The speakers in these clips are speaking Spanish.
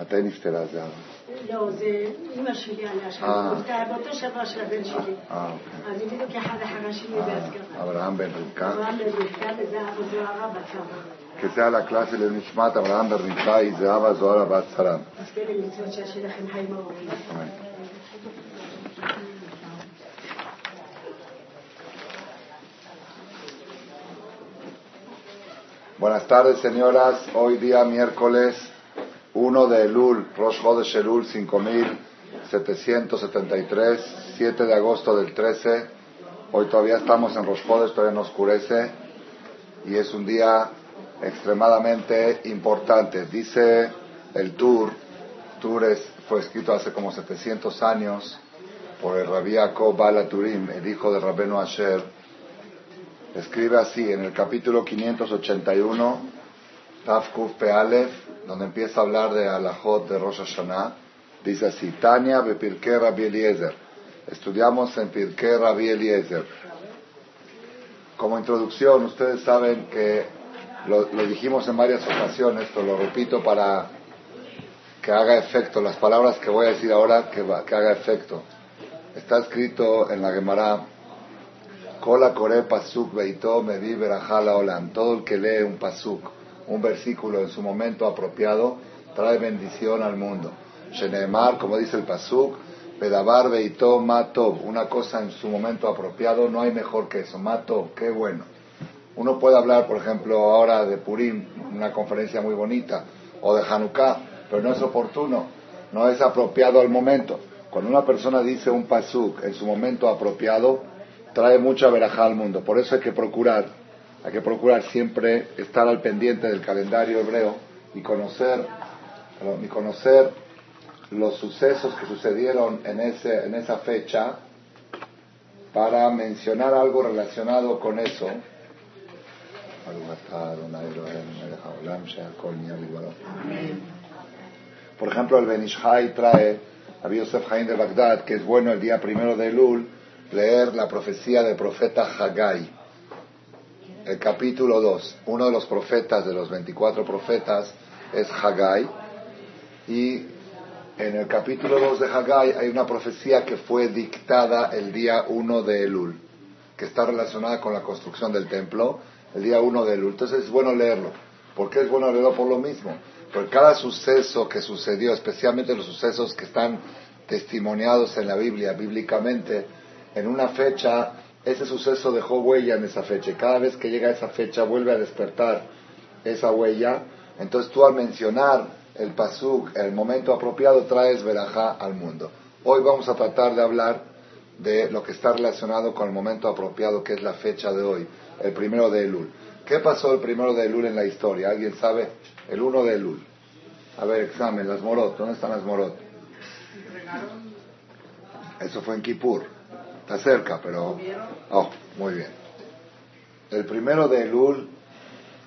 מתי נפטרה זה? לא, זה אימא שלי עליה שם, אה. באותו שבוע של הבן אה, שלי. אה, אוקיי. אז היא בדיוק אחד אחרי שלי בהסגרה. אברהם בן רבקה. אברהם בן רבקה וזהבה זוהרה בת שרה. Que sea la clase de Nishmat Abraham Ben Rivka y Zahava Zohara Bat Saram. Buenas tardes, señoras. Hoy día miércoles 1 de Elul, Rosh Chodesh Elul 5773, 7 de agosto del 13. Hoy todavía estamos en Rosh Chodesh, todavía no oscurece y es un día extremadamente importante. Dice el Tour, Tour es- fue escrito hace como 700 años por el Yaakov Bala Turim, el hijo de Rabenu Asher. Escribe así en el capítulo 581, Tafkuf Pealef, donde empieza a hablar de Alajot de Rosh Hashanah. Dice así, Tania Bepirke Rabbi Eliezer. Estudiamos en Pirke Rabbi Eliezer. Como introducción, ustedes saben que lo, lo dijimos en varias ocasiones, pero lo repito para que haga efecto. Las palabras que voy a decir ahora, que, va- que haga efecto. Está escrito en la Gemara, Kola Kore Pasuk Beito Mevi Berajala. Todo el que lee un Pasuk, un versículo en su momento apropiado, trae bendición al mundo. Sheneemar, como dice el Pasuk, Bedabar Beito Matov. Una cosa en su momento apropiado, no hay mejor que eso. Matov, qué bueno. Uno puede hablar, por ejemplo, ahora de Purim, una conferencia muy bonita, o de Hanukkah, pero no es oportuno, no es apropiado al momento. Cuando una persona dice un pasuk en su momento apropiado, trae mucha verajá al mundo. Por eso hay que procurar, hay que procurar siempre estar al pendiente del calendario hebreo y conocer, y conocer los sucesos que sucedieron en, ese, en esa fecha para mencionar algo relacionado con eso. Por ejemplo, el Benishai trae a Yosef Haim de Bagdad, que es bueno el día primero de Elul, leer la profecía del profeta Haggai. El capítulo 2, uno de los profetas, de los 24 profetas, es Haggai. Y en el capítulo 2 de Haggai hay una profecía que fue dictada el día 1 de Elul, que está relacionada con la construcción del templo, el día 1 de Elul. Entonces es bueno leerlo. ¿Por qué es bueno leerlo? Por lo mismo. Por cada suceso que sucedió, especialmente los sucesos que están testimoniados en la Biblia, bíblicamente, en una fecha, ese suceso dejó huella en esa fecha. Cada vez que llega esa fecha vuelve a despertar esa huella. Entonces tú al mencionar el pasuk, el momento apropiado, traes verajá al mundo. Hoy vamos a tratar de hablar de lo que está relacionado con el momento apropiado, que es la fecha de hoy, el primero de Elul. ¿Qué pasó el primero de Elul en la historia? ¿Alguien sabe? El 1 de Elul. A ver, examen, las morot. ¿Dónde están las morot? Eso fue en Kippur. Está cerca, pero... Oh, muy bien. El primero de Elul,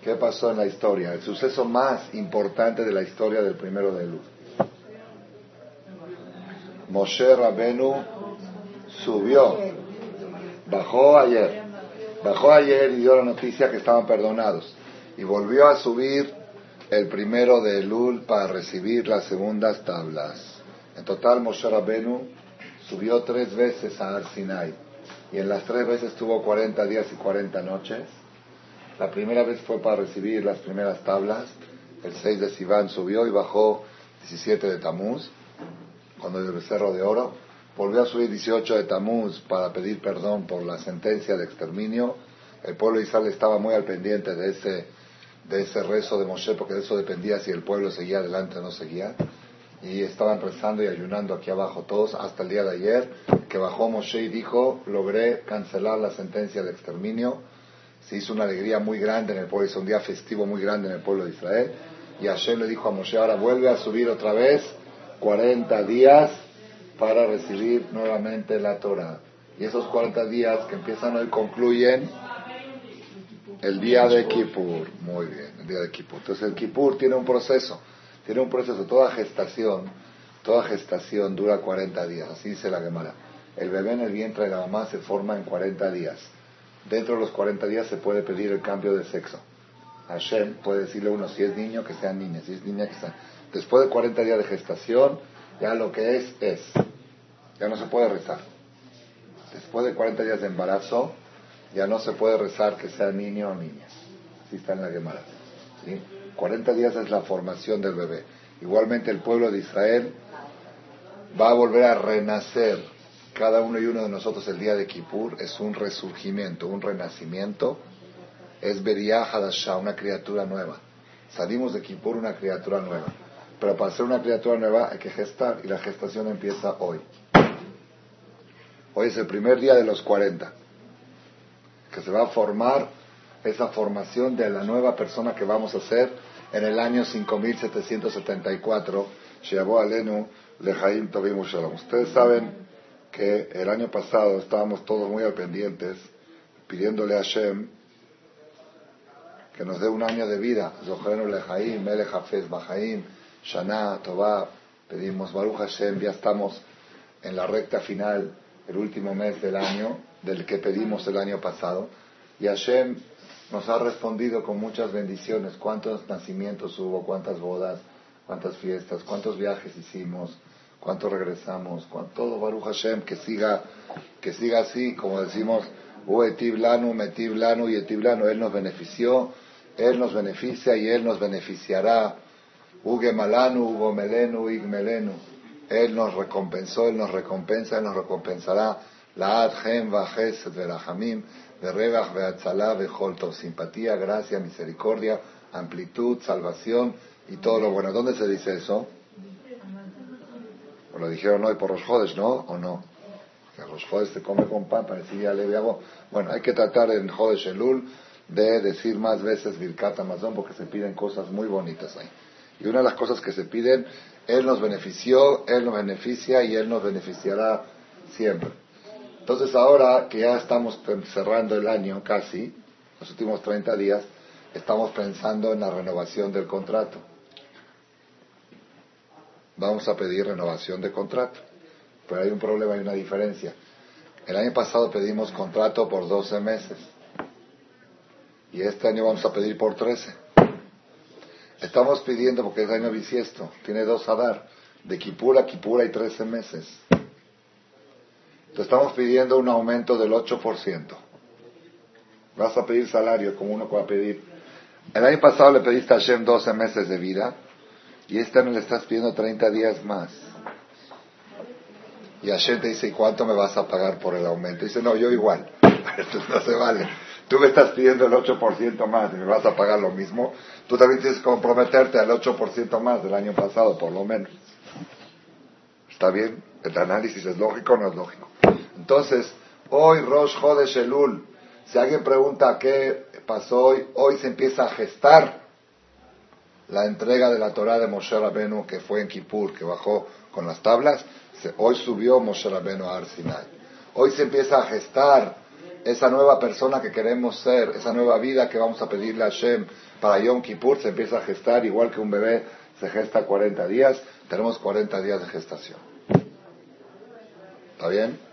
¿qué pasó en la historia? El suceso más importante de la historia del primero de Elul. Moshe Rabenu subió, bajó ayer, bajó ayer y dio la noticia que estaban perdonados. Y volvió a subir el primero de Elul para recibir las segundas tablas. En total, Moshe Rabenu subió tres veces a Sinai. Y en las tres veces tuvo 40 días y 40 noches. La primera vez fue para recibir las primeras tablas. El 6 de Sivan subió y bajó 17 de Tamuz, cuando el becerro de oro. Volvió a subir 18 de Tamuz para pedir perdón por la sentencia de exterminio. El pueblo de Israel estaba muy al pendiente de ese, de ese rezo de Moshe, porque de eso dependía si el pueblo seguía adelante o no seguía. Y estaban rezando y ayunando aquí abajo todos hasta el día de ayer, que bajó Moshe y dijo, logré cancelar la sentencia de exterminio. Se hizo una alegría muy grande en el pueblo, hizo un día festivo muy grande en el pueblo de Israel. Y Hashem le dijo a Moshe, ahora vuelve a subir otra vez 40 días para recibir nuevamente la Torah. Y esos 40 días que empiezan hoy concluyen el día de Kippur. Muy bien, el día de Kippur. Entonces el Kippur tiene un proceso, tiene un proceso, toda gestación, toda gestación dura 40 días, así dice la Gemara. El bebé en el vientre de la mamá se forma en 40 días. Dentro de los 40 días se puede pedir el cambio de sexo. Hashem puede decirle a uno si es niño que sea niña, si es niña que sea. Después de 40 días de gestación, ya lo que es, es. Ya no se puede rezar. Después de 40 días de embarazo, ya no se puede rezar que sea niño o niña. Así está en la Gemara. ¿sí? 40 días es la formación del bebé. Igualmente el pueblo de Israel va a volver a renacer. Cada uno y uno de nosotros el día de Kippur es un resurgimiento, un renacimiento. Es Beriah Hadashah, una criatura nueva. Salimos de Kippur una criatura nueva. Pero para ser una criatura nueva hay que gestar y la gestación empieza hoy. Hoy es el primer día de los 40, que se va a formar esa formación de la nueva persona que vamos a ser en el año 5774, Sheabo Alenu Lejaim Tovim Shalom. Ustedes saben que el año pasado estábamos todos muy al pendientes pidiéndole a Hashem que nos dé un año de vida. Zohrenu Lejaim, Melech Hafez Bajaim, Shana, Tová. Pedimos Baruch Hashem, ya estamos en la recta final, el último mes del año, del que pedimos el año pasado. Y Hashem nos ha respondido con muchas bendiciones. ¿Cuántos nacimientos hubo? ¿Cuántas bodas? ¿Cuántas fiestas? ¿Cuántos viajes hicimos? ¿Cuánto regresamos? ¿Cuánto? Todo Baruch Hashem, que siga, que siga así, como decimos, Lanu, Metib Lanu y Etib Lanu. Él nos benefició, Él nos beneficia y Él nos beneficiará. Uge Malanu, Hugo Melenu, Ig Melenu. Él nos recompensó, Él nos recompensa, Él nos recompensará. La Adhem, Vajes, Verachamim de Beatzalá, Bejolto, simpatía, gracia, misericordia, amplitud, salvación y todo lo bueno. ¿Dónde se dice eso? O lo dijeron hoy por los jodes, ¿no? ¿O no? Que los jodes se come con pan, parecía hago. Bueno, hay que tratar en Jodes Elul de decir más veces Birkat Amazon porque se piden cosas muy bonitas ahí. Y una de las cosas que se piden, Él nos benefició, Él nos beneficia y Él nos beneficiará siempre. Entonces ahora que ya estamos cerrando el año casi, los últimos 30 días, estamos pensando en la renovación del contrato. Vamos a pedir renovación de contrato. Pero hay un problema, hay una diferencia. El año pasado pedimos contrato por 12 meses. Y este año vamos a pedir por 13. Estamos pidiendo, porque es año bisiesto, tiene dos a dar. De Kipura a Kipura hay 13 meses. Te estamos pidiendo un aumento del 8%. Vas a pedir salario como uno va a pedir. El año pasado le pediste a Hashem 12 meses de vida y este año le estás pidiendo 30 días más. Y Hashem te dice, ¿y cuánto me vas a pagar por el aumento? dice, no, yo igual. Esto no se vale. Tú me estás pidiendo el 8% más y me vas a pagar lo mismo. Tú también tienes que comprometerte al 8% más del año pasado, por lo menos. ¿Está bien? ¿El análisis es lógico o no es lógico? Entonces, hoy Rosh Chodesh Elul, si alguien pregunta qué pasó hoy, hoy se empieza a gestar la entrega de la Torah de Moshe Rabenu que fue en Kippur, que bajó con las tablas. Hoy subió Moshe Rabenu a Arsinai. Hoy se empieza a gestar esa nueva persona que queremos ser, esa nueva vida que vamos a pedirle a Hashem para Yom Kippur, se empieza a gestar igual que un bebé se gesta 40 días. Tenemos 40 días de gestación. ¿Está bien?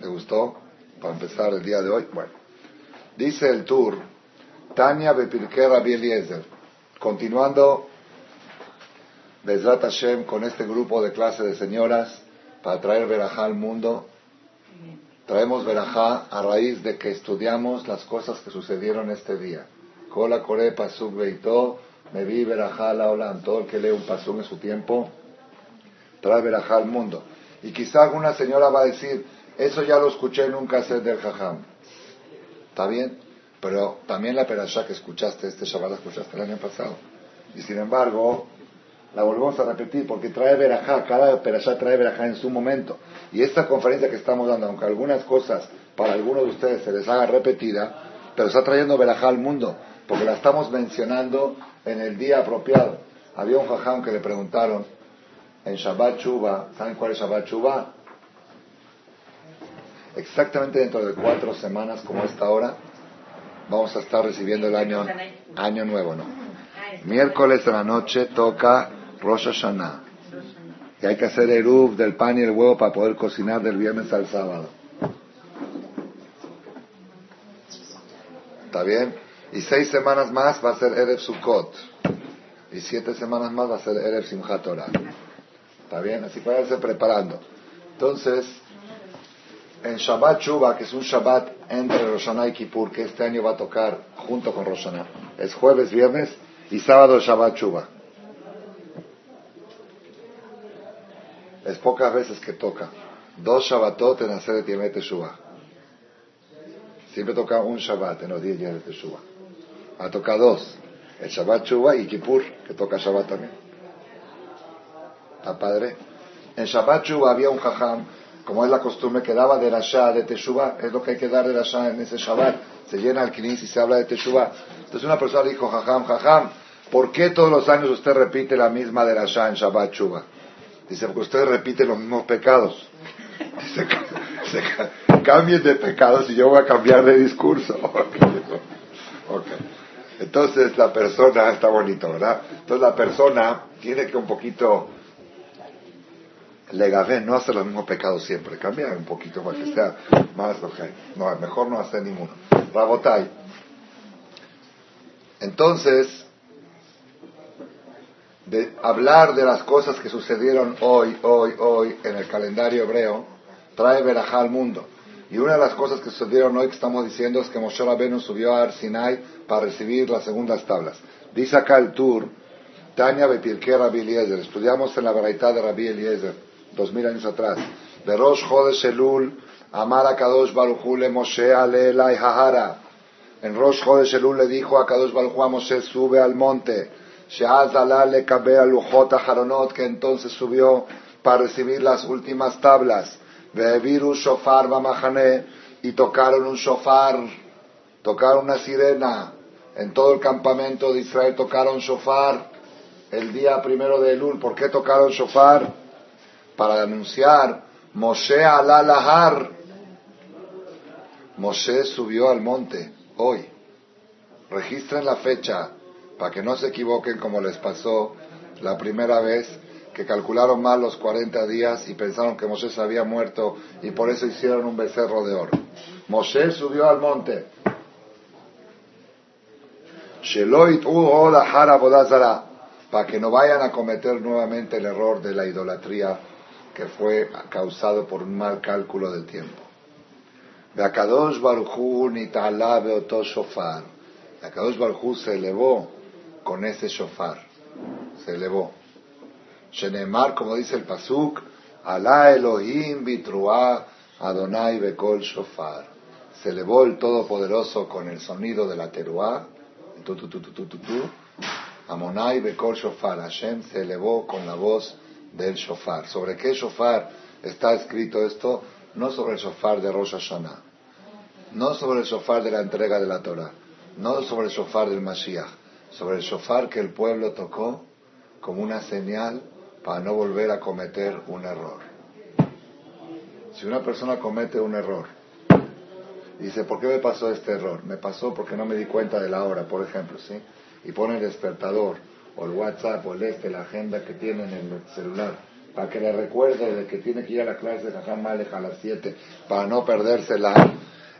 ¿Le gustó? Para empezar el día de hoy. Bueno, dice el tour, Tania Bepirke Rabbi. Continuando, Bezrat Hashem, con este grupo de clase de señoras para traer verajá al mundo. Traemos verajá a raíz de que estudiamos las cosas que sucedieron este día. Kola Kore Pasuk Beito, me vi verajá la Olam. Todo el que lee un pasuk en su tiempo trae verajá al mundo. Y quizá alguna señora va a decir, eso ya lo escuché en un cassette del Jajam. ¿Está bien? Pero también la perashá que escuchaste, este Shabbat la escuchaste el año pasado. Y sin embargo, la volvemos a repetir porque trae verajá, cada perashá trae verajá en su momento. Y esta conferencia que estamos dando, aunque algunas cosas para algunos de ustedes se les haga repetida, pero está trayendo verajá al mundo, porque la estamos mencionando en el día apropiado. Había un jajam que le preguntaron en Shabbat Chuba, ¿saben cuál es Shabbat Chuba? Exactamente dentro de cuatro semanas como esta hora, vamos a estar recibiendo el año, año nuevo, ¿no? Miércoles de la noche toca Rosh Hashanah. Y hay que hacer el uf del pan y el huevo para poder cocinar del viernes al sábado. ¿Está bien? Y seis semanas más va a ser Erev Sukkot. y siete semanas más va a ser Erev Simchat Torah. ¿Está bien? Así que váyanse preparando. Entonces, en Shabbat Chuba, que es un Shabbat entre Roshaná y Kippur, que este año va a tocar junto con Roshaná, es jueves, viernes y sábado Shabbat Chuba. Es pocas veces que toca. Dos Shabbatot en hacer de Tiemet Teshuva. Siempre toca un Shabbat en los 10 días de Teshuva. Ha tocado dos. El Shabbat Chuba y Kippur, que toca Shabbat también. ¿Está padre? En Shabbat Chuba había un jajam, como es la costumbre, que daba de Rasha, de Teshuva. Es lo que hay que dar de Rasha en ese Shabbat. Se llena el Kinis y se habla de Teshuva. Entonces una persona le dijo, jajam, jajam, ¿por qué todos los años usted repite la misma de Rasha en Shabbat Chuba? Dice, porque usted repite los mismos pecados. Dice, cambien de pecados y yo voy a cambiar de discurso. Entonces la persona, está bonito, ¿verdad? Entonces la persona tiene que un poquito, le no hacer los mismos pecados siempre, cambiar un poquito para que sea más, no, mejor no hacer ninguno. Rabotai. Entonces, de hablar de las cosas que sucedieron hoy, hoy, hoy en el calendario hebreo, trae verajá al mundo. Y una de las cosas que sucedieron hoy que estamos diciendo es que Moshe Rabbeinu subió a Sinai para recibir las segundas tablas. Dice acá el tour, Tania Betirke Rabbi Eliezer. Estudiamos en la variedad de Rabbi Eliezer, dos mil años atrás. De Rosh Chodesh Elul, Amar Kadosh Baruchu le Moshe Ale Elai Hahara. En Rosh Chodesh Elul le dijo a Kadosh Baruchu a Moshe, sube al monte. Le Kabe Lujot Haronot, que entonces subió para recibir las últimas tablas un shofar bamahane y tocaron un shofar, tocaron una sirena. En todo el campamento de Israel tocaron shofar el día primero de Elul. ¿Por qué tocaron shofar? Para anunciar Moshe alalahar. Moshe subió al monte hoy. Registren la fecha para que no se equivoquen como les pasó la primera vez que calcularon mal los 40 días y pensaron que Moshe se había muerto y por eso hicieron un becerro de oro. Moshe subió al monte. Para que no vayan a cometer nuevamente el error de la idolatría que fue causado por un mal cálculo del tiempo. Akadosh Baruchu Nitala Beoto Shofar. Akadosh Baruchu se elevó con ese shofar. Se elevó. Shenemar, como dice el Pasuk, Alá Elohim bitruá Adonai bekol shofar. Se elevó el Todopoderoso con el sonido de la teruá, tu, tu, tu, Amonai bekol shofar. Hashem se elevó con la voz del shofar. ¿Sobre qué shofar está escrito esto? No sobre el shofar de Rosh Hashanah, no sobre el shofar de la entrega de la Torah, no sobre el shofar del Mashiach, sobre el shofar que el pueblo tocó como una señal para no volver a cometer un error. Si una persona comete un error, dice, ¿por qué me pasó este error? Me pasó porque no me di cuenta de la hora, por ejemplo, ¿sí? Y pone el despertador, o el WhatsApp, o el este, la agenda que tiene en el celular, para que le recuerde de que tiene que ir a la clase de Jajam Malek a las 7, para no perdérsela.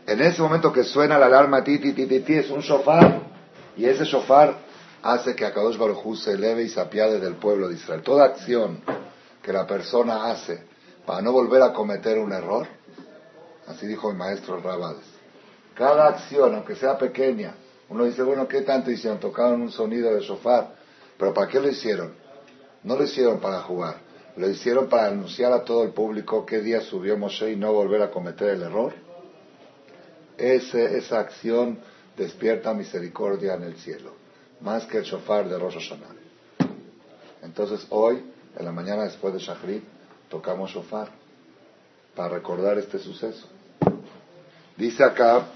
En ese momento que suena la alarma, ti, ti, ti, ti, ti, es un shofar, y ese shofar hace que Akadosh Baruj se eleve y se apiade del pueblo de Israel. Toda acción que la persona hace para no volver a cometer un error, así dijo el maestro Rabades, cada acción, aunque sea pequeña, uno dice, bueno, ¿qué tanto hicieron? Tocaron un sonido de sofá, pero ¿para qué lo hicieron? No lo hicieron para jugar, lo hicieron para anunciar a todo el público qué día subió Moshe y no volver a cometer el error. Ese, esa acción despierta misericordia en el cielo más que el shofar de Rosh Hashanah. Entonces hoy, en la mañana después de Shachrit, tocamos shofar para recordar este suceso. Dice acá,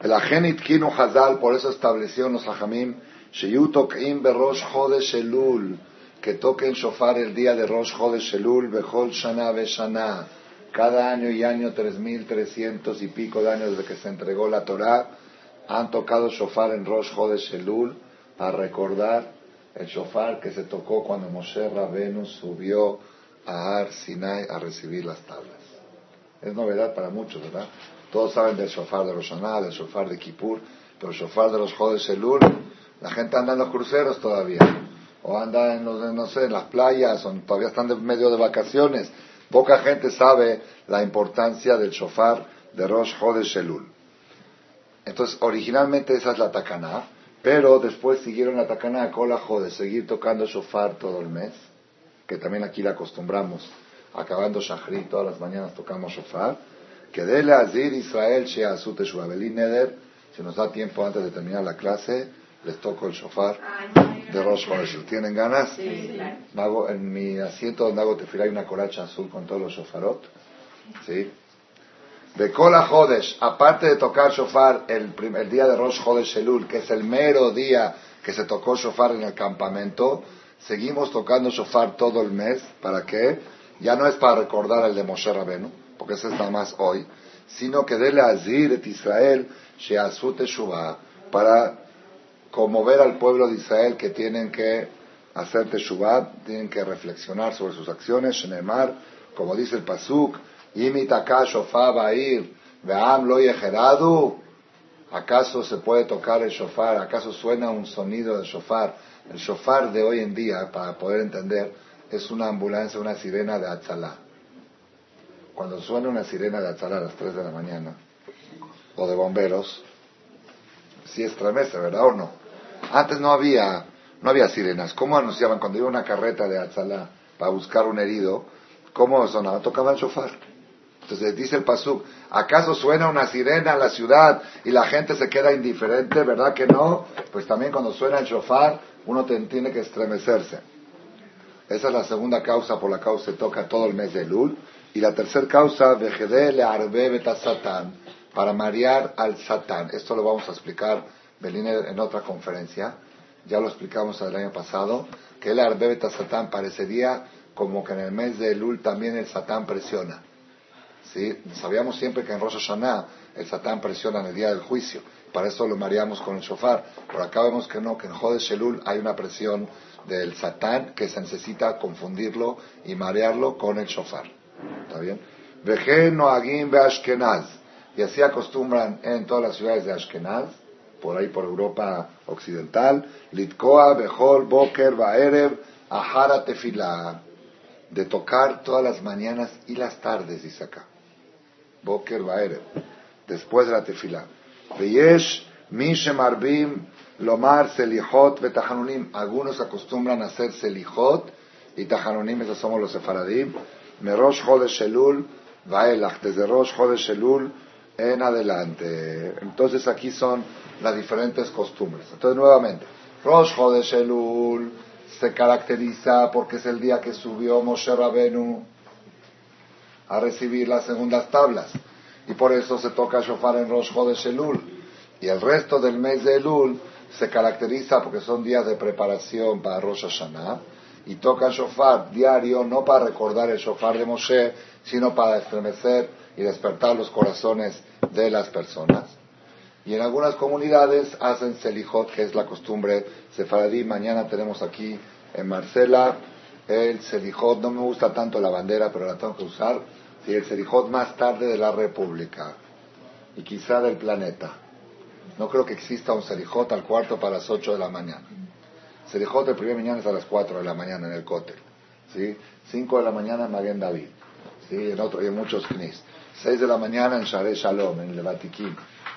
el Agenit Kinu Hazal, por eso estableció los Sheyutokim Berosh Chodesh Elul, que toquen shofar el día de Rosh Chodesh Elul, Bechol Shana Shana, cada año y año, tres mil trescientos y pico de años desde que se entregó la Torah, han tocado shofar en Rosh Chodesh Elul, a recordar el shofar que se tocó cuando Moshe Rabenu subió a Ar Sinai a recibir las tablas. Es novedad para muchos, ¿verdad? Todos saben del shofar de Roshaná, del shofar de Kippur, pero el shofar de los Jodes Elul, la gente anda en los cruceros todavía. o anda en los, no sé, en las playas, o todavía están en medio de vacaciones. Poca gente sabe la importancia del shofar de Rosh Chodesh Elul. Entonces, originalmente esa es la Takaná, pero después siguieron la Takaná Kola de seguir tocando shofar todo el mes, que también aquí la acostumbramos, acabando Shachri, todas las mañanas tocamos shofar, que dele Azir Israel Sheazut Neder, si nos da tiempo antes de terminar la clase, les toco el shofar de Rosh Chodesh. ¿Tienen ganas? Sí, en mi asiento donde hago tefilá hay una coracha azul con todos los shofarot. ¿Sí? De Kola Jodesh, aparte de tocar shofar el, el día de Rosh Jodesh Elul, que es el mero día que se tocó shofar en el campamento, seguimos tocando shofar todo el mes. ¿Para qué? Ya no es para recordar el de Moshe Rabenu, porque ese es nada más hoy, sino que dele Azir et Israel Sheazut Teshuvah, para conmover al pueblo de Israel que tienen que hacer Teshuvah, tienen que reflexionar sobre sus acciones, Shenemar, como dice el Pasuk, lo. ¿Acaso se puede tocar el shofar? ¿Acaso suena un sonido de shofar? El shofar de hoy en día, para poder entender, es una ambulancia, una sirena de Atzalá. Cuando suena una sirena de Atzalá a las 3 de la mañana, o de bomberos, sí estremece, ¿verdad o no? Antes no había, no había sirenas. ¿Cómo anunciaban cuando iba una carreta de Atzalá para buscar un herido? ¿Cómo sonaba? Tocaba el shofar. Entonces dice el Pasuk, ¿acaso suena una sirena en la ciudad y la gente se queda indiferente? ¿Verdad que no? Pues también cuando suena el shofar, uno tiene que estremecerse. Esa es la segunda causa por la cual se toca todo el mes de Lul. Y la tercera causa, le arbe satán, para marear al satán. Esto lo vamos a explicar, en otra conferencia. Ya lo explicamos el año pasado, que el arbe satán parecería como que en el mes de Lul también el satán presiona. ¿sí? Sabíamos siempre que en Rosh Hashanah el Satán presiona en el día del juicio. Para eso lo mareamos con el shofar. Pero acá vemos que no, que en Jodesh Elul hay una presión del Satán que se necesita confundirlo y marearlo con el shofar. ¿Está bien? Noagim Ashkenaz. Y así acostumbran en todas las ciudades de Ashkenaz, por ahí por Europa occidental, Litkoa, Behol, Boker, Baerev, Ahara Tefilá, de tocar todas las mañanas y las tardes, dice acá. Boker Baerev, después de la tefilá. Veyesh Mishem Arbim Lomar Selichot Betahanunim. Algunos acostumbran a hacer Selichot y Tahanunim, esos somos los sefaradim. Merosh Chodesh Elul Vaelach, desde Rosh Chodesh Elul en adelante. Entonces aquí son las diferentes costumbres. Entonces nuevamente, Rosh Chodesh Elul se caracteriza porque es el día que subió Moshe Rabenu a recibir las segundas tablas. Y por eso se toca shofar en Rosh Chodesh Elul. Y el resto del mes de Elul se caracteriza porque son días de preparación para Rosh Hashanah. Y toca shofar diario, no para recordar el shofar de Moshe, sino para estremecer y despertar los corazones de las personas. Y en algunas comunidades hacen selijot, que es la costumbre sefaradí. Mañana tenemos aquí en Marcela el selijot. No me gusta tanto la bandera, pero la tengo que usar y el Serijot más tarde de la República y quizá del planeta. No creo que exista un Serijot al cuarto para las ocho de la mañana. Serijot el primer mañana es a las cuatro de la mañana en el Cote. ¿sí? Cinco de la mañana en Maguen David. ¿sí? En otro, y en muchos knis. Seis de la mañana en Share Shalom, en el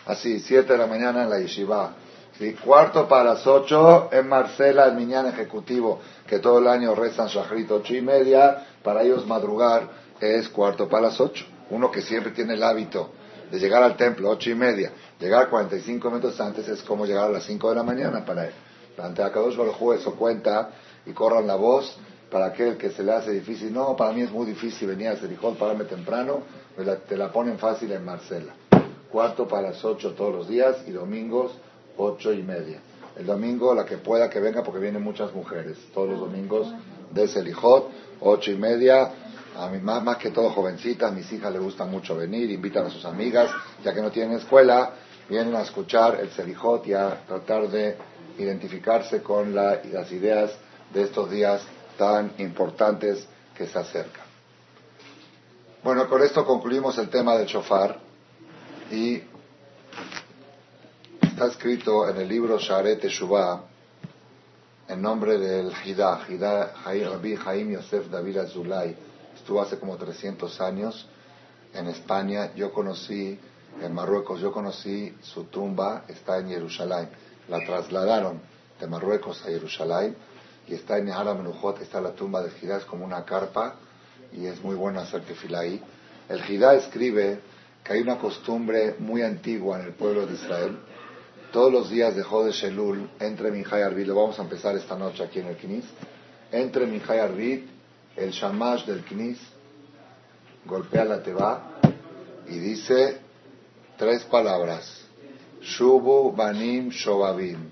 Así, siete de la mañana en la Yeshiva. ¿sí? Cuarto para las ocho en Marcela, el Miñán Ejecutivo, que todo el año rezan Shachrit ocho y media, para ellos madrugar es cuarto para las ocho. Uno que siempre tiene el hábito de llegar al templo ocho y media, llegar 45 minutos antes es como llegar a las 5 de la mañana para él. Ante Akadosh Baruj eso cuenta y corran la voz para aquel que se le hace difícil. No, para mí es muy difícil venir a Serijón, pararme temprano, te la ponen fácil en Marcela. Cuarto para las ocho todos los días y domingos ocho y media. El domingo la que pueda que venga porque vienen muchas mujeres. Todos los domingos de Selijot, ocho y media a mi más, más que todo jovencitas, mis hijas les gusta mucho venir, invitan a sus amigas, ya que no tienen escuela, vienen a escuchar el Selijot y a tratar de identificarse con las ideas de estos días tan importantes que se acercan. Bueno, con esto concluimos el tema del shofar y está escrito en el libro Sharet Shuvah, en nombre del Hidá, Hidá Rabbi Jaim Yosef David Azulay. Estuvo hace como 300 años en España. Yo conocí, en Marruecos, yo conocí su tumba, está en Jerusalén. La trasladaron de Marruecos a Jerusalén y está en Nehara Menujot, está la tumba de Hidá, es como una carpa y es muy bueno hacer tefilá ahí. El Hidá escribe que hay una costumbre muy antigua en el pueblo de Israel todos los días de Jode Shelul, entre Arvid, lo vamos a empezar esta noche aquí en el Knis, entre Minjay Arvid, el Shamash del Knis, golpea la teba y dice tres palabras. Shubu Banim Shobabim.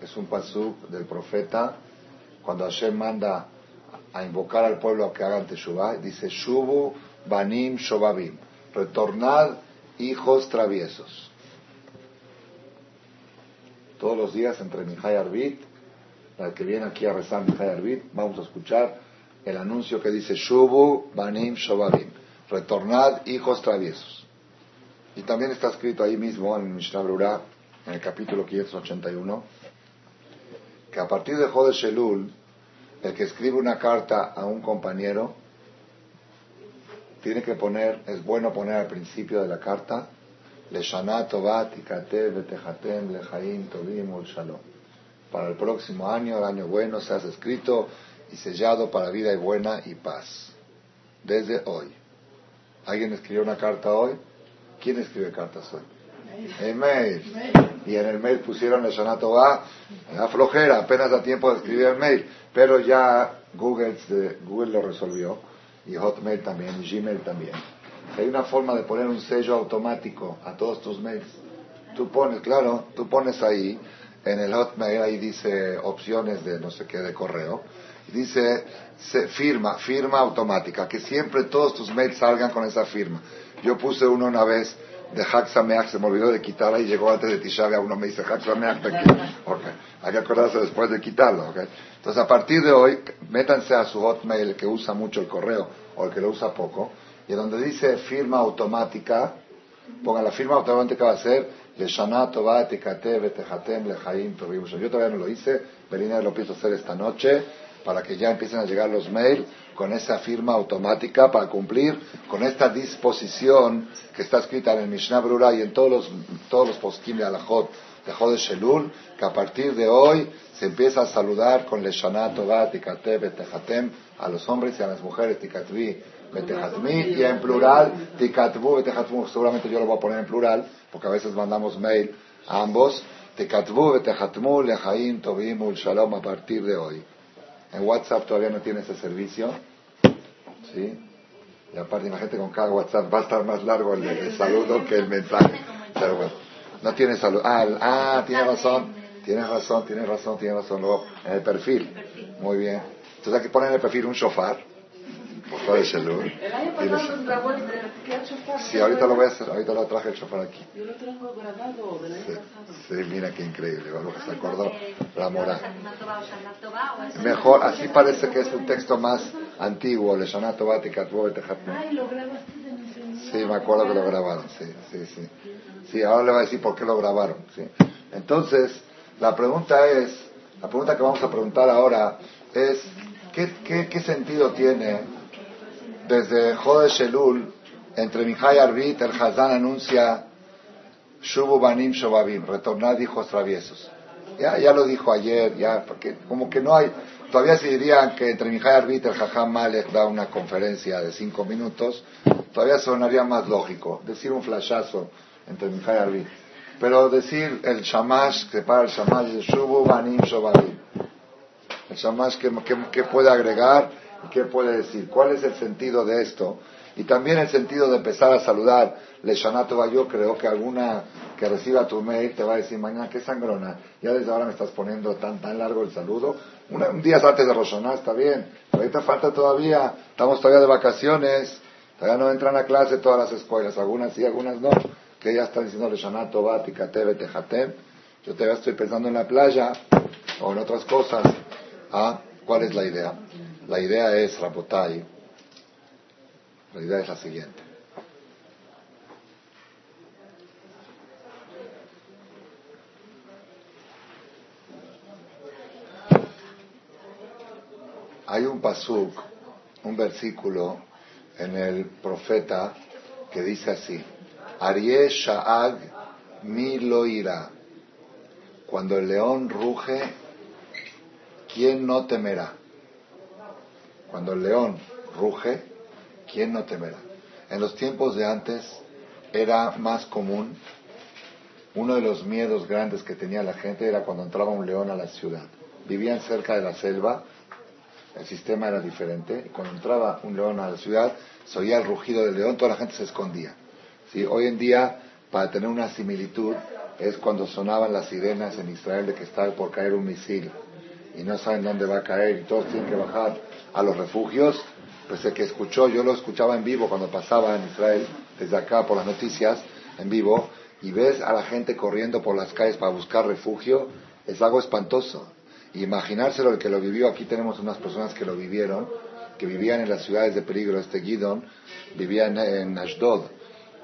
Es un pasuk del profeta cuando Hashem manda a invocar al pueblo a que hagan Teshuvah, dice Shubu Banim Shobabim. Retornad hijos traviesos todos los días entre Mijay Arbit, la que viene aquí a rezar Mijay Arbit, vamos a escuchar el anuncio que dice Shubu Banim Shobabim, retornad hijos traviesos. Y también está escrito ahí mismo en el Mishnah Brura, en el capítulo 581, que a partir de Jode Shelul, el que escribe una carta a un compañero, tiene que poner, es bueno poner al principio de la carta, para el próximo año, el año bueno, se hace escrito y sellado para vida y buena y paz. Desde hoy. ¿Alguien escribió una carta hoy? ¿Quién escribe cartas hoy? Email. Y en el mail pusieron el Shanato va, la flojera, apenas da tiempo de escribir el mail. Pero ya Google, Google lo resolvió, y Hotmail también, y Gmail también hay una forma de poner un sello automático a todos tus mails. Tú pones, claro, tú pones ahí, en el Hotmail, ahí dice opciones de no sé qué, de correo, dice firma, firma automática, que siempre todos tus mails salgan con esa firma. Yo puse uno una vez de Haxameach, se me olvidó de quitarla y llegó antes de Tisha uno me dice Haxameach, okay. hay que acordarse después de quitarlo. Okay. Entonces, a partir de hoy, métanse a su Hotmail, que usa mucho el correo o el que lo usa poco, y donde dice firma automática, ponga la firma automática va a ser Leshana Tova Tikate Lejaim Yo todavía no lo hice, Belina lo pienso hacer esta noche para que ya empiecen a llegar los mails con esa firma automática para cumplir con esta disposición que está escrita en el Mishnah Brura y en todos los, todos los poskim de Alajot de Jode Shelul, que a partir de hoy se empieza a saludar con Leshana Tova Tikate a los hombres y a las mujeres Tikatvi y en plural, Tikatbu, seguramente yo lo voy a poner en plural, porque a veces mandamos mail a ambos, Tikatbu, Betehatmu, Lejaim, Tobim, Shalom, a partir de hoy. En WhatsApp todavía no tiene ese servicio, ¿sí? Y aparte, imagínate con cada WhatsApp va a estar más largo el, saludo que el mensaje. Pero bueno, no tiene salud. Ah, ah, tiene razón, tiene razón, tiene razón, tiene razón. Luego, en el perfil. Muy bien. Entonces hay que poner en el perfil un shofar por El año pasado grabó el Sí, ahorita lo voy a hacer, ahorita lo traje el chofar aquí. Yo lo tengo grabado del año pasado. Sí, mira qué increíble, lo que se acordó la mora. Mejor, así parece que es un texto más antiguo, le Shanato Batikatwo Ay, lo grabaste Sí, me acuerdo que lo grabaron, sí, sí, sí. Sí, ahora le voy a decir por qué lo grabaron, sí. Entonces, la pregunta es, la pregunta que vamos a preguntar ahora es, ¿qué, qué, qué sentido tiene desde Jode Shelul, entre Mijay Arbit, el Hazán anuncia Shubu Banim Shobabim, retornad hijos traviesos. Ya, ya lo dijo ayer, ya, porque como que no hay, todavía se dirían que entre Mijay Arbit, el Jajam Malek da una conferencia de cinco minutos, todavía sonaría más lógico, decir un flashazo entre Mijay Arbit. Pero decir el Shamash, que para el Shamash Shubu Banim Shobabim. El Shamash que puede agregar ¿Qué puede decir? ¿Cuál es el sentido de esto? Y también el sentido de empezar a saludar. Leshanato yo creo que alguna que reciba tu mail te va a decir mañana, qué sangrona, ya desde ahora me estás poniendo tan tan largo el saludo. un día antes de Roshaná está bien, pero ahorita falta todavía, estamos todavía de vacaciones, todavía no entran a clase todas las escuelas, algunas sí, algunas no, que ya están diciendo Leshanato va, Tikatebe, Tejatem. Yo todavía estoy pensando en la playa o en otras cosas. ¿Ah? ¿Cuál es la idea? La idea es, Rabotai, la idea es la siguiente. Hay un pasuk, un versículo en el profeta que dice así: Arié Shaag mi lo irá. Cuando el león ruge, ¿quién no temerá? Cuando el león ruge, ¿quién no temerá? En los tiempos de antes era más común, uno de los miedos grandes que tenía la gente era cuando entraba un león a la ciudad. Vivían cerca de la selva, el sistema era diferente, y cuando entraba un león a la ciudad, se oía el rugido del león, toda la gente se escondía. ¿Sí? Hoy en día, para tener una similitud, es cuando sonaban las sirenas en Israel de que estaba por caer un misil y no saben dónde va a caer y todos tienen que bajar a los refugios, pues el que escuchó, yo lo escuchaba en vivo cuando pasaba en Israel, desde acá por las noticias, en vivo, y ves a la gente corriendo por las calles para buscar refugio, es algo espantoso. Imaginárselo el que lo vivió, aquí tenemos unas personas que lo vivieron, que vivían en las ciudades de peligro, este Gidon vivía en, Ashdod,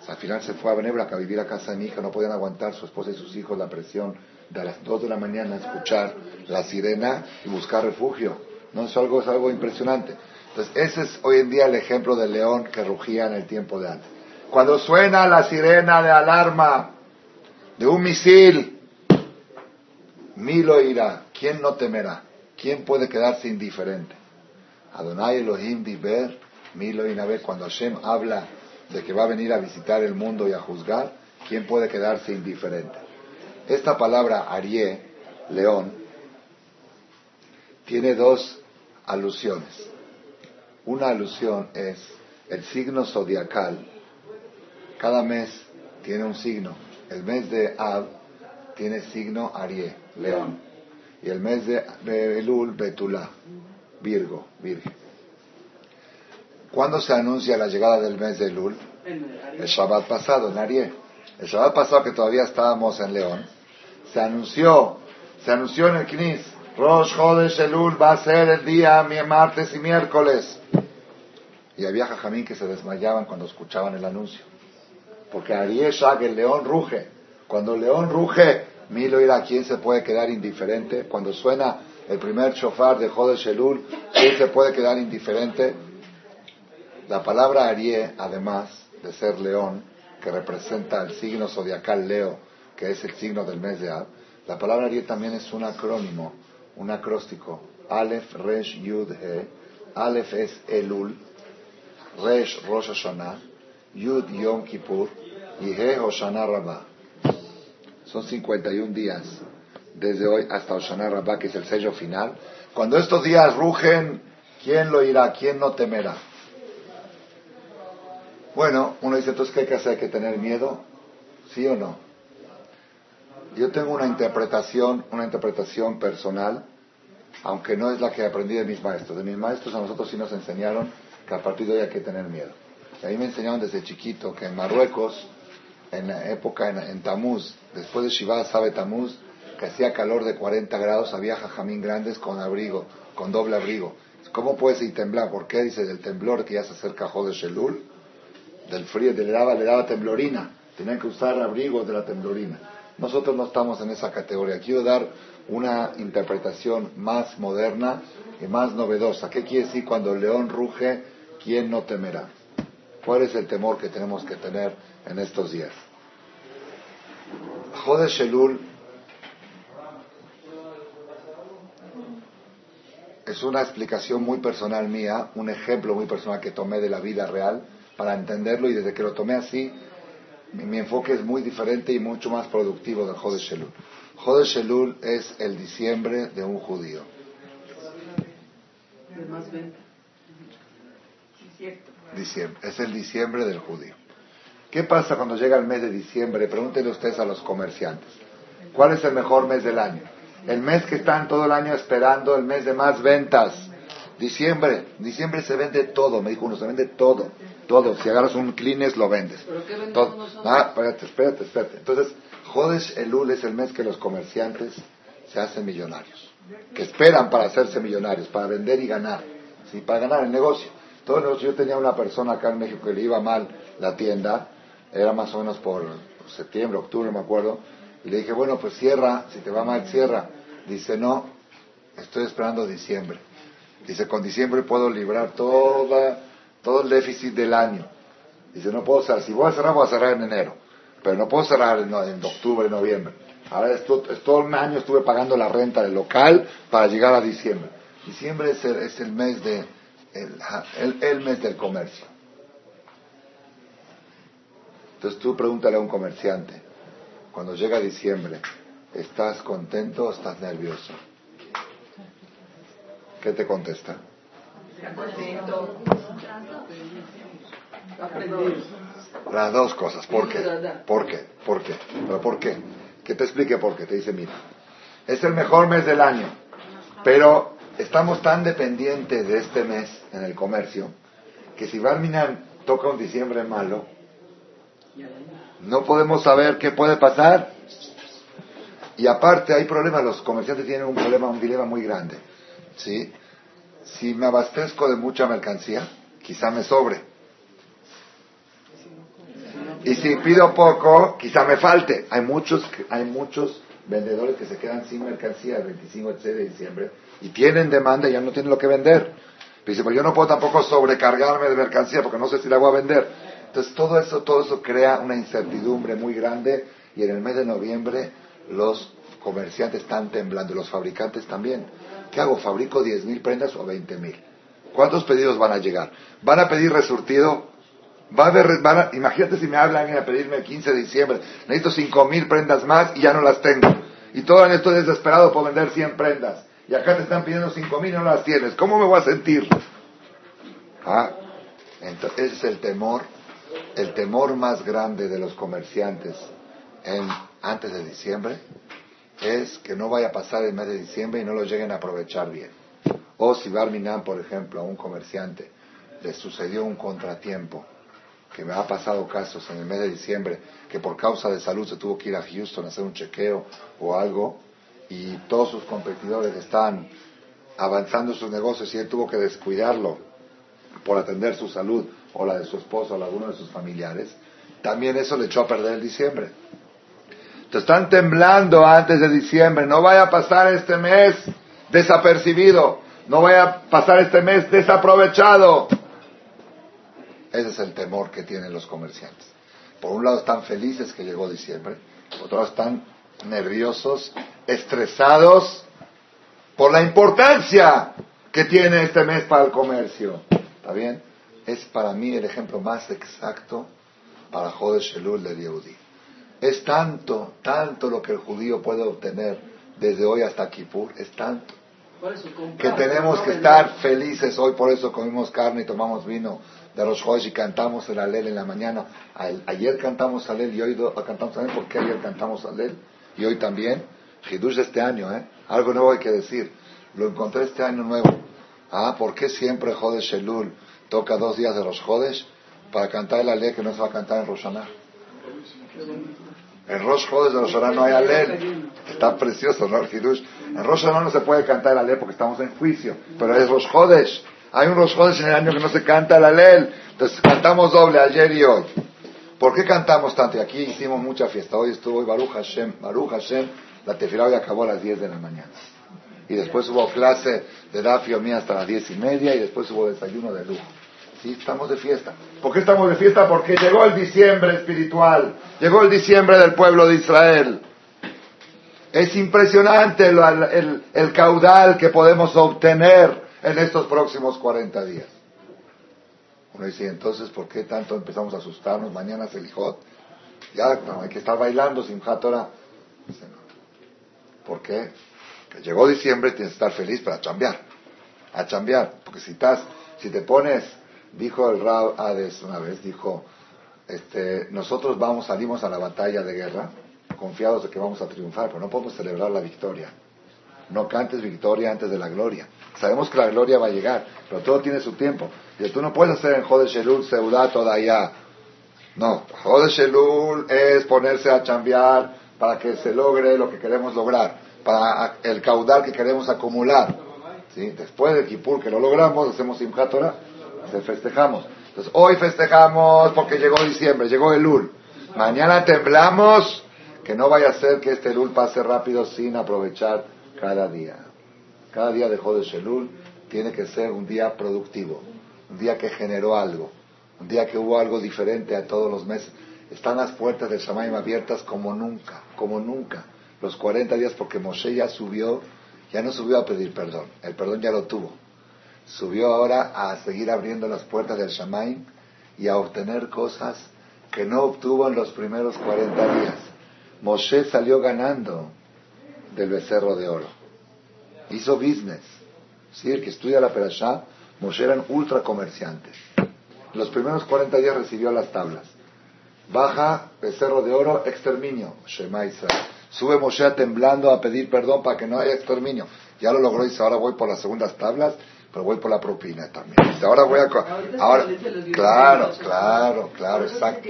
al final se fue a Benebra a vivir a casa de mi hija, no podían aguantar su esposa y sus hijos la presión de a las 2 de la mañana escuchar la sirena y buscar refugio. No es algo, algo impresionante. Entonces, ese es hoy en día el ejemplo del león que rugía en el tiempo de antes. Cuando suena la sirena de alarma de un misil, Milo irá. ¿Quién no temerá? ¿Quién puede quedarse indiferente? Adonai Elohim Diber, Milo ver cuando Hashem habla de que va a venir a visitar el mundo y a juzgar, ¿quién puede quedarse indiferente? Esta palabra Arié, león, tiene dos alusiones. Una alusión es el signo zodiacal. Cada mes tiene un signo. El mes de Ab tiene signo Arié, león. Y el mes de Elul, Betulá, Virgo, Virgen. ¿Cuándo se anuncia la llegada del mes de Elul? El Shabbat pasado, en Arié. El Shabbat pasado, que todavía estábamos en León, se anunció, se anunció en el Knis, Rosh Chodesh Elul va a ser el día martes y miércoles. Y había jajamín que se desmayaban cuando escuchaban el anuncio. Porque Shag, el león ruge. Cuando el león ruge, Milo irá, ¿quién se puede quedar indiferente? Cuando suena el primer shofar de Jodesh Elul, ¿quién se puede quedar indiferente? La palabra Arié, además de ser león, que representa el signo zodiacal Leo, que es el signo del mes de Ab, la palabra Arié también es un acrónimo, un acróstico. Aleph, Resh, Yud, He. Aleph es Elul, Resh, Rosh Hashanah, Yud, Yom Kippur, y He, Hoshana Rabbah. Son 51 días, desde hoy hasta Hoshana Rabbah, que es el sello final. Cuando estos días rugen, ¿quién lo irá? ¿Quién no temerá? Bueno, uno dice, entonces, ¿qué hay que hacer? ¿Hay que tener miedo? ¿Sí o no? Yo tengo una interpretación, una interpretación personal, aunque no es la que aprendí de mis maestros. De mis maestros a nosotros sí nos enseñaron que a partir de hoy hay que tener miedo. Y a mí me enseñaron desde chiquito que en Marruecos, en la época, en, Tamuz, después de Shiva sabe Tamuz, que hacía calor de 40 grados, había jajamín grandes con abrigo, con doble abrigo. ¿Cómo puedes ir temblar? ¿Por qué? Dice, del temblor que ya se acerca Jode Shelul del frío, le daba, le daba temblorina, tenían que usar abrigos de la temblorina. Nosotros no estamos en esa categoría. Quiero dar una interpretación más moderna y más novedosa. ¿Qué quiere decir cuando el león ruge, quién no temerá? ¿Cuál es el temor que tenemos que tener en estos días? Jode Shelul es una explicación muy personal mía, un ejemplo muy personal que tomé de la vida real para entenderlo y desde que lo tomé así, mi, enfoque es muy diferente y mucho más productivo del Jode Shelul. Jode Shelul es el diciembre de un judío. Diciembre, es el diciembre del judío. ¿Qué pasa cuando llega el mes de diciembre? Pregúntenle ustedes a los comerciantes. ¿Cuál es el mejor mes del año? El mes que están todo el año esperando, el mes de más ventas. Diciembre, diciembre se vende todo, me dijo uno, se vende todo, todo. Si agarras un Kleenex lo vendes. ¿Pero qué todo. Ah, espérate, espérate, espérate. Entonces, Jodes Elul es el mes que los comerciantes se hacen millonarios, que esperan para hacerse millonarios, para vender y ganar, ¿sí? para ganar el negocio. Todo el negocio, yo tenía una persona acá en México que le iba mal la tienda, era más o menos por septiembre, octubre, me acuerdo, y le dije, bueno, pues cierra, si te va mal, cierra. Dice, no, estoy esperando diciembre Dice, con diciembre puedo librar todo el déficit del año. Dice, no puedo cerrar. Si voy a cerrar, voy a cerrar en enero. Pero no puedo cerrar en, octubre, noviembre. Ahora es todo, un año estuve pagando la renta del local para llegar a diciembre. Diciembre es el, es el mes de el, el mes del comercio. Entonces tú pregúntale a un comerciante, cuando llega diciembre, ¿estás contento o estás nervioso? ¿Qué te contesta? Las dos cosas. ¿Por qué? ¿Por qué? ¿Por qué? ¿Pero por qué? Que te explique por qué. Te dice, mira, es el mejor mes del año, pero estamos tan dependientes de este mes en el comercio que si Barminan toca un diciembre malo, no podemos saber qué puede pasar. Y aparte hay problemas, los comerciantes tienen un problema, un dilema muy grande. ¿Sí? Si me abastezco de mucha mercancía, quizá me sobre. Y si pido poco, quizá me falte. Hay muchos, hay muchos vendedores que se quedan sin mercancía el 25 de diciembre y tienen demanda y ya no tienen lo que vender. dice, pues yo no puedo tampoco sobrecargarme de mercancía porque no sé si la voy a vender. Entonces todo eso, todo eso crea una incertidumbre muy grande y en el mes de noviembre los comerciantes están temblando, los fabricantes también. ¿Qué hago? ¿Fabrico 10.000 prendas o 20.000? ¿Cuántos pedidos van a llegar? ¿Van a pedir resurtido? Va a haber, van imagínate si me hablan a pedirme el 15 de diciembre, necesito 5.000 prendas más y ya no las tengo. Y todo en estoy desesperado por vender 100 prendas. Y acá te están pidiendo 5.000 y no las tienes. ¿Cómo me voy a sentir? Ah, entonces, ese es el temor, el temor más grande de los comerciantes en, antes de diciembre, es que no vaya a pasar el mes de diciembre y no lo lleguen a aprovechar bien. O si Barminan, por ejemplo, a un comerciante le sucedió un contratiempo, que me ha pasado casos en el mes de diciembre, que por causa de salud se tuvo que ir a Houston a hacer un chequeo o algo, y todos sus competidores están avanzando sus negocios y él tuvo que descuidarlo por atender su salud o la de su esposo o la de uno de sus familiares, también eso le echó a perder el diciembre. Entonces están temblando antes de diciembre. No vaya a pasar este mes desapercibido. No vaya a pasar este mes desaprovechado. Ese es el temor que tienen los comerciantes. Por un lado están felices que llegó diciembre. Por otro lado están nerviosos, estresados por la importancia que tiene este mes para el comercio. ¿Está bien? Es para mí el ejemplo más exacto para Jodesh Elul de Yehudi. Es tanto, tanto lo que el judío puede obtener desde hoy hasta Kippur, es tanto. Que tenemos que estar felices hoy, por eso comimos carne y tomamos vino de los jueves y cantamos el alel en la mañana. Ayer cantamos alel y hoy cantamos alel, porque ayer cantamos alel y hoy también. Hidush de este año, ¿eh? Algo nuevo hay que decir. Lo encontré este año nuevo. Ah, ¿por qué siempre Jodesh Elul toca dos días de los Jodesh para cantar el alel que no se va a cantar en Roshaná? En Rosh de Rosh no hay alel. Está precioso, ¿no? En Rosh no se puede cantar el alel porque estamos en juicio. Pero es Rosh. Hay un Rosh en el año que no se canta el alel. Entonces cantamos doble ayer y hoy. ¿Por qué cantamos tanto? Y aquí hicimos mucha fiesta. Hoy estuvo Baruch Hashem. Baruch Hashem. La tefilá hoy acabó a las 10 de la mañana. Y después hubo clase de Dafio mía hasta las 10 y media. Y después hubo desayuno de lujo. Sí, estamos de fiesta. ¿Por qué estamos de fiesta? Porque llegó el diciembre espiritual, llegó el diciembre del pueblo de Israel. Es impresionante el, caudal que podemos obtener en estos próximos 40 días. Uno dice, entonces, ¿por qué tanto empezamos a asustarnos? Mañana es el Hijot. Ya hay que estar bailando sin Torah. Dice, no. ¿Por qué? Que llegó diciembre tienes que estar feliz para chambear. A chambear. Porque si estás, si te pones Dijo el Rab Hades una vez, dijo, este, nosotros vamos, salimos a la batalla de guerra, confiados de que vamos a triunfar, pero no podemos celebrar la victoria. No cantes victoria antes de la gloria. Sabemos que la gloria va a llegar, pero todo tiene su tiempo. Y tú no puedes hacer en Jode Shelul Seudat allá. No, Jode Shelul es ponerse a chambear para que se logre lo que queremos lograr, para el caudal que queremos acumular. ¿Sí? Después de Kippur que lo logramos, hacemos Simchat Torah festejamos. Entonces, hoy festejamos porque llegó diciembre, llegó el Lul. Mañana temblamos, que no vaya a ser que este Lul pase rápido sin aprovechar cada día. Cada día de Shelul, tiene que ser un día productivo, un día que generó algo, un día que hubo algo diferente a todos los meses. Están las puertas del Shamaim abiertas como nunca, como nunca. Los 40 días porque Moshe ya subió, ya no subió a pedir perdón, el perdón ya lo tuvo. Subió ahora a seguir abriendo las puertas del Shamaim y a obtener cosas que no obtuvo en los primeros 40 días. Moshe salió ganando del becerro de oro. Hizo business. Sí, el que estudia la Perashá, Moshe eran ultra comerciantes. Los primeros 40 días recibió las tablas. Baja, becerro de oro, exterminio. Shema Israel. Sube Moshe temblando a pedir perdón para que no haya exterminio. Ya lo logró y dice, ahora voy por las segundas tablas pero voy por la propina también. ahora voy a... Ahora, claro, claro, claro, exacto,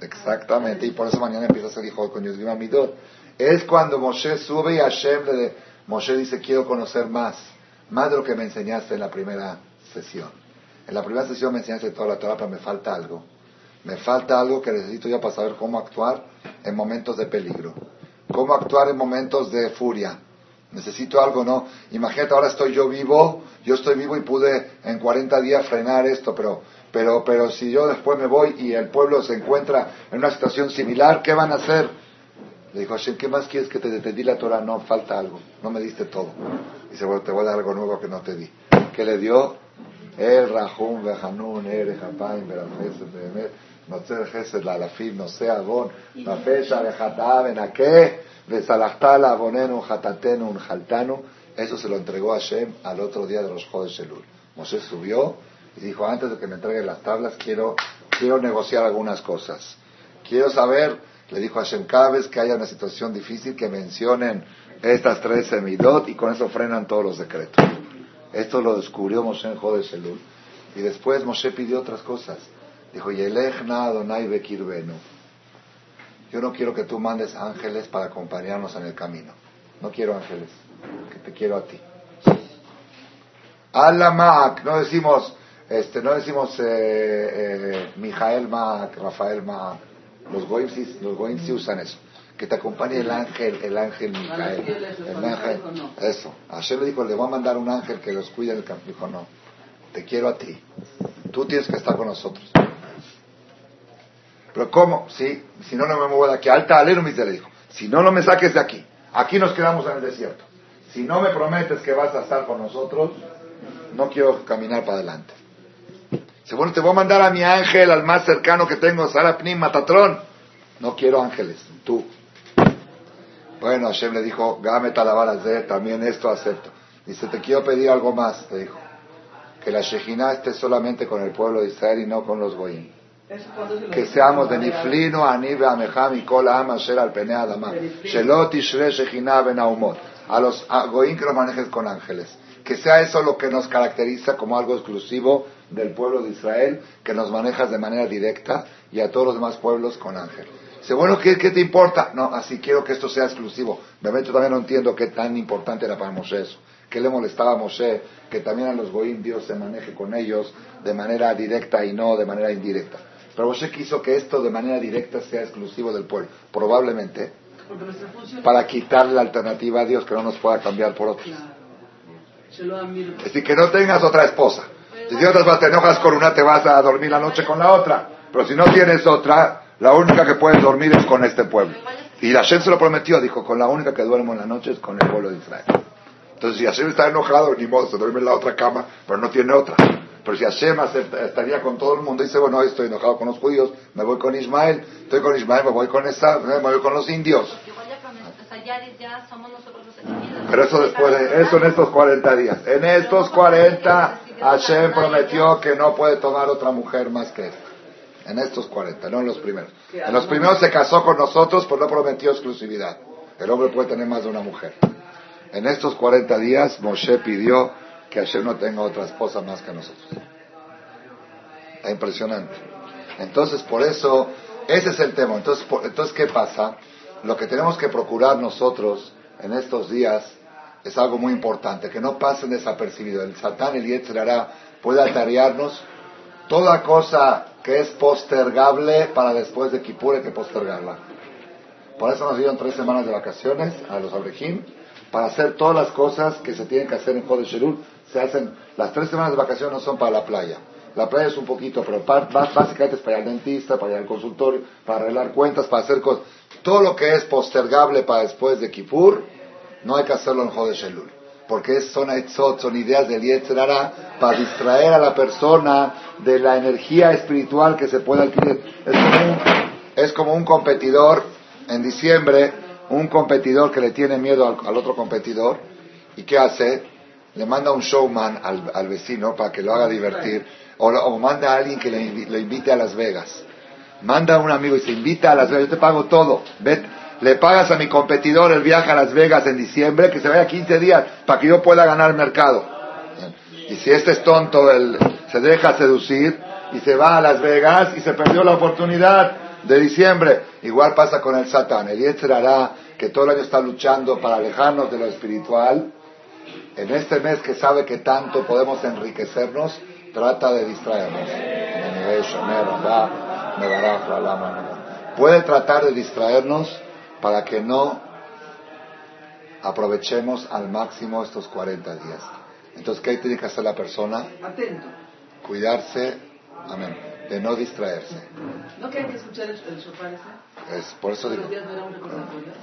exactamente. Y por eso mañana empieza a ser hijo con Yudgim Amidot. Es cuando Moshe sube y Hashem le... Moshe dice, quiero conocer más, más de lo que me enseñaste en la primera sesión. En la primera sesión me enseñaste toda la Torah, pero me falta algo. Me falta algo que necesito ya para saber cómo actuar en momentos de peligro. Cómo actuar en momentos de furia necesito algo, ¿no? Imagínate, ahora estoy yo vivo, yo estoy vivo y pude en 40 días frenar esto, pero, pero, pero si yo después me voy y el pueblo se encuentra en una situación similar, ¿qué van a hacer? Le dijo Hashem, ¿qué más quieres que te, te di la Torah? No, falta algo, no me diste todo. Dice, bueno, te voy a dar algo nuevo que no te di. ¿Qué le dio? El Rahum, Behanun, El Japain, no sé, Gesed, la Alafim, no sé, Agon, la fecha, ¿a qué? Vesalastala, Bonenu, Hatatenu, un Jaltanu. Eso se lo entregó a Hashem al otro día de los Jodes Elul. Moshe subió y dijo, antes de que me entreguen las tablas, quiero, quiero negociar algunas cosas. Quiero saber, le dijo a Hashem, cada vez que haya una situación difícil, que mencionen estas tres semidot y con eso frenan todos los decretos. Esto lo descubrió Moshe en Jodes. Y después Moshe pidió otras cosas. Dijo, Yelechna Adonai Bekirbenu. Yo no quiero que tú mandes ángeles para acompañarnos en el camino. No quiero ángeles, que te quiero a ti. Allah no decimos, este, no decimos eh, eh, Mijael Maak, Rafael Maak. Los goyim, sí, los usan eso. Que te acompañe el ángel, el ángel Mijael. El ángel, eso. Hashem le dijo, le voy a mandar un ángel que los cuide del camino. Dijo, no, te quiero a ti. Tú tienes que estar con nosotros. Pero ¿cómo? Si no, no me muevo de aquí. Alta alero, le dijo. Si no, no me saques de aquí. Aquí nos quedamos en el desierto. Si no me prometes que vas a estar con nosotros, no quiero caminar para adelante. Dice, bueno, te voy a mandar a mi ángel, al más cercano que tengo, Sarapnim, Matatrón. No quiero ángeles, tú. Bueno, Hashem le dijo, Game de también esto acepto. Dice, te quiero pedir algo más, te dijo. Que la Shejina esté solamente con el pueblo de Israel y no con los Goyim que seamos de Niflino, Anibe, Ameham y Kol Am Asher al Pene Adama. Shelot Ishre Shechina Ben A los Goim que nos manejes con ángeles. Que sea eso lo que nos caracteriza como algo exclusivo del pueblo de Israel, que nos manejas de manera directa y a todos los demás pueblos con ángel. Dice, bueno, ¿qué, ¿qué, te importa? No, así quiero que esto sea exclusivo. Obviamente todavía no entiendo qué tan importante era para Moshe eso. ¿Qué le molestaba a Moshe? Que también a los Goim Dios se maneje con ellos de manera directa y no de manera indirecta. Pero Moshe quiso que esto de manera directa sea exclusivo del pueblo. Probablemente para quitar la alternativa a Dios que no nos pueda cambiar por otros. Es decir, que no tengas otra esposa. Si tienes te enojas con una, te vas a dormir la noche con la otra. Pero si no tienes otra, la única que puedes dormir es con este pueblo. Y Hashem se lo prometió, dijo, con la única que duermo en la noche es con el pueblo de Israel. Entonces, si Hashem está enojado, ni modo, se duerme en la otra cama, pero no tiene otra. Pero si Hashem estaría con todo el mundo y dice, bueno, hoy estoy enojado con los judíos, me voy con Ismael, estoy con Ismael, me voy con esa, me voy con los indios. Pero eso después, de, eso en estos 40 días. En estos 40, Hashem prometió que no puede tomar otra mujer más que esta. En estos 40, no en los primeros. En los primeros se casó con nosotros, pero no prometió exclusividad. El hombre puede tener más de una mujer. En estos 40 días, Moshe pidió que Hashem no tenga otra esposa más que nosotros. Es impresionante. Entonces, por eso, ese es el tema. Entonces, entonces, ¿qué pasa? Lo que tenemos que procurar nosotros en estos días es algo muy importante, que no pasen desapercibido. El Satán, el Yetzirará, puede atarearnos toda cosa que es postergable para después de Kippur hay que postergarla. Por eso nos dieron tres semanas de vacaciones a los Abrejim para hacer todas las cosas que se tienen que hacer en Jodesh Elul. Se hacen, las tres semanas de vacaciones no son para la playa. La playa es un poquito, pero básicamente es para ir al dentista, para ir al consultorio, para arreglar cuentas, para hacer cosas. Todo lo que es postergable para después de Kippur, no hay que hacerlo en Jodesh Elul. Porque son, son ideas del Yetzirah para distraer a la persona de la energía espiritual que se puede adquirir. Es como un, es como un competidor en diciembre, un competidor que le tiene miedo al, otro competidor. ¿Y qué hace? Le manda un showman al, vecino para que lo haga divertir. O, manda a alguien que le, le invite a Las Vegas manda a un amigo y se invita a Las Vegas, yo te pago todo, Ve, le pagas a mi competidor el viaje a Las Vegas en diciembre, que se vaya 15 días para que yo pueda ganar el mercado. Y si este es tonto, él se deja seducir y se va a Las Vegas y se perdió la oportunidad de diciembre. Igual pasa con el Satán. El Yetzer hará que todo el año está luchando para alejarnos de lo espiritual. En este mes que sabe que tanto podemos enriquecernos, trata de distraernos. Puede tratar de distraernos para que no aprovechemos al máximo estos 40 días. Entonces, ¿qué tiene que hacer la persona? Atento. Cuidarse, amén, de no distraerse. ¿No que que escuchar el, sofá Es, por eso digo.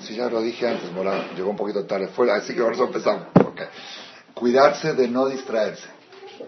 Sí, ya lo dije antes, Morán, llegó un poquito tarde. Fue, así que por eso empezamos. Okay. Cuidarse de no distraerse.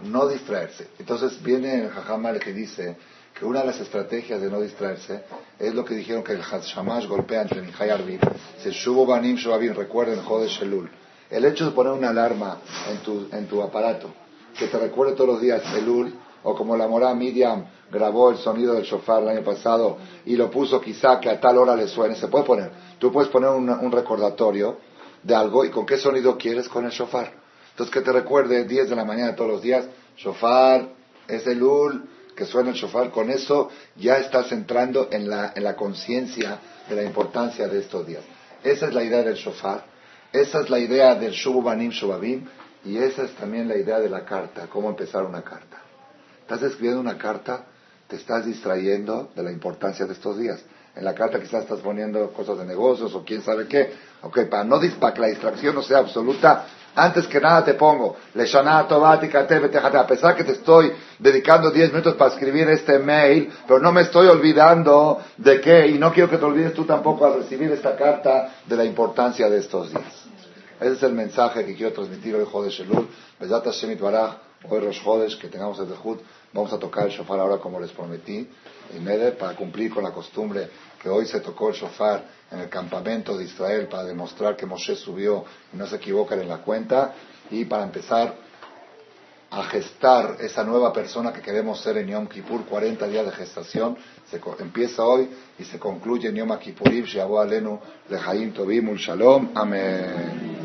No distraerse. Entonces viene el Jajamar que dice que una de las estrategias de no distraerse es lo que dijeron que el Shamash golpea entre Nihai Arvin. Se shubo banim shubabin, recuerden Jodesh Shelul. El hecho de poner una alarma en tu, en tu aparato que te recuerde todos los días Elul, o como la morá Miriam grabó el sonido del shofar el año pasado y lo puso quizá que a tal hora le suene, se puede poner. Tú puedes poner un, un recordatorio de algo y con qué sonido quieres con el shofar. Entonces que te recuerde 10 de la mañana todos los días, shofar, es Elul, que suena el shofar, con eso ya estás entrando en la, en la conciencia de la importancia de estos días. Esa es la idea del shofar, esa es la idea del shubanim shubabim, y esa es también la idea de la carta, cómo empezar una carta. Estás escribiendo una carta, te estás distrayendo de la importancia de estos días. En la carta quizás estás poniendo cosas de negocios o quién sabe qué. Ok, para, no, para que la distracción no sea absoluta, antes que nada te pongo, a pesar que te estoy dedicando 10 minutos para escribir este mail, pero no me estoy olvidando de qué, y no quiero que te olvides tú tampoco al recibir esta carta de la importancia de estos días. Ese es el mensaje que quiero transmitir hoy, Jodesh Elul. Bezat Hashem Baraj, hoy Rosh Jodesh, que tengamos el Dejud. Vamos a tocar el shofar ahora como les prometí, en Mede, para cumplir con la costumbre que hoy se tocó el shofar en el campamento de Israel para demostrar que Moshe subió y no se equivocan en la cuenta. Y para empezar a gestar esa nueva persona que queremos ser en Yom Kippur, 40 días de gestación, se empieza hoy y se concluye en Yom Kippurim, Shabu Alenu, Lehaim Tobim, Shalom, Amén.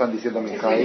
Están diciendo Mijai,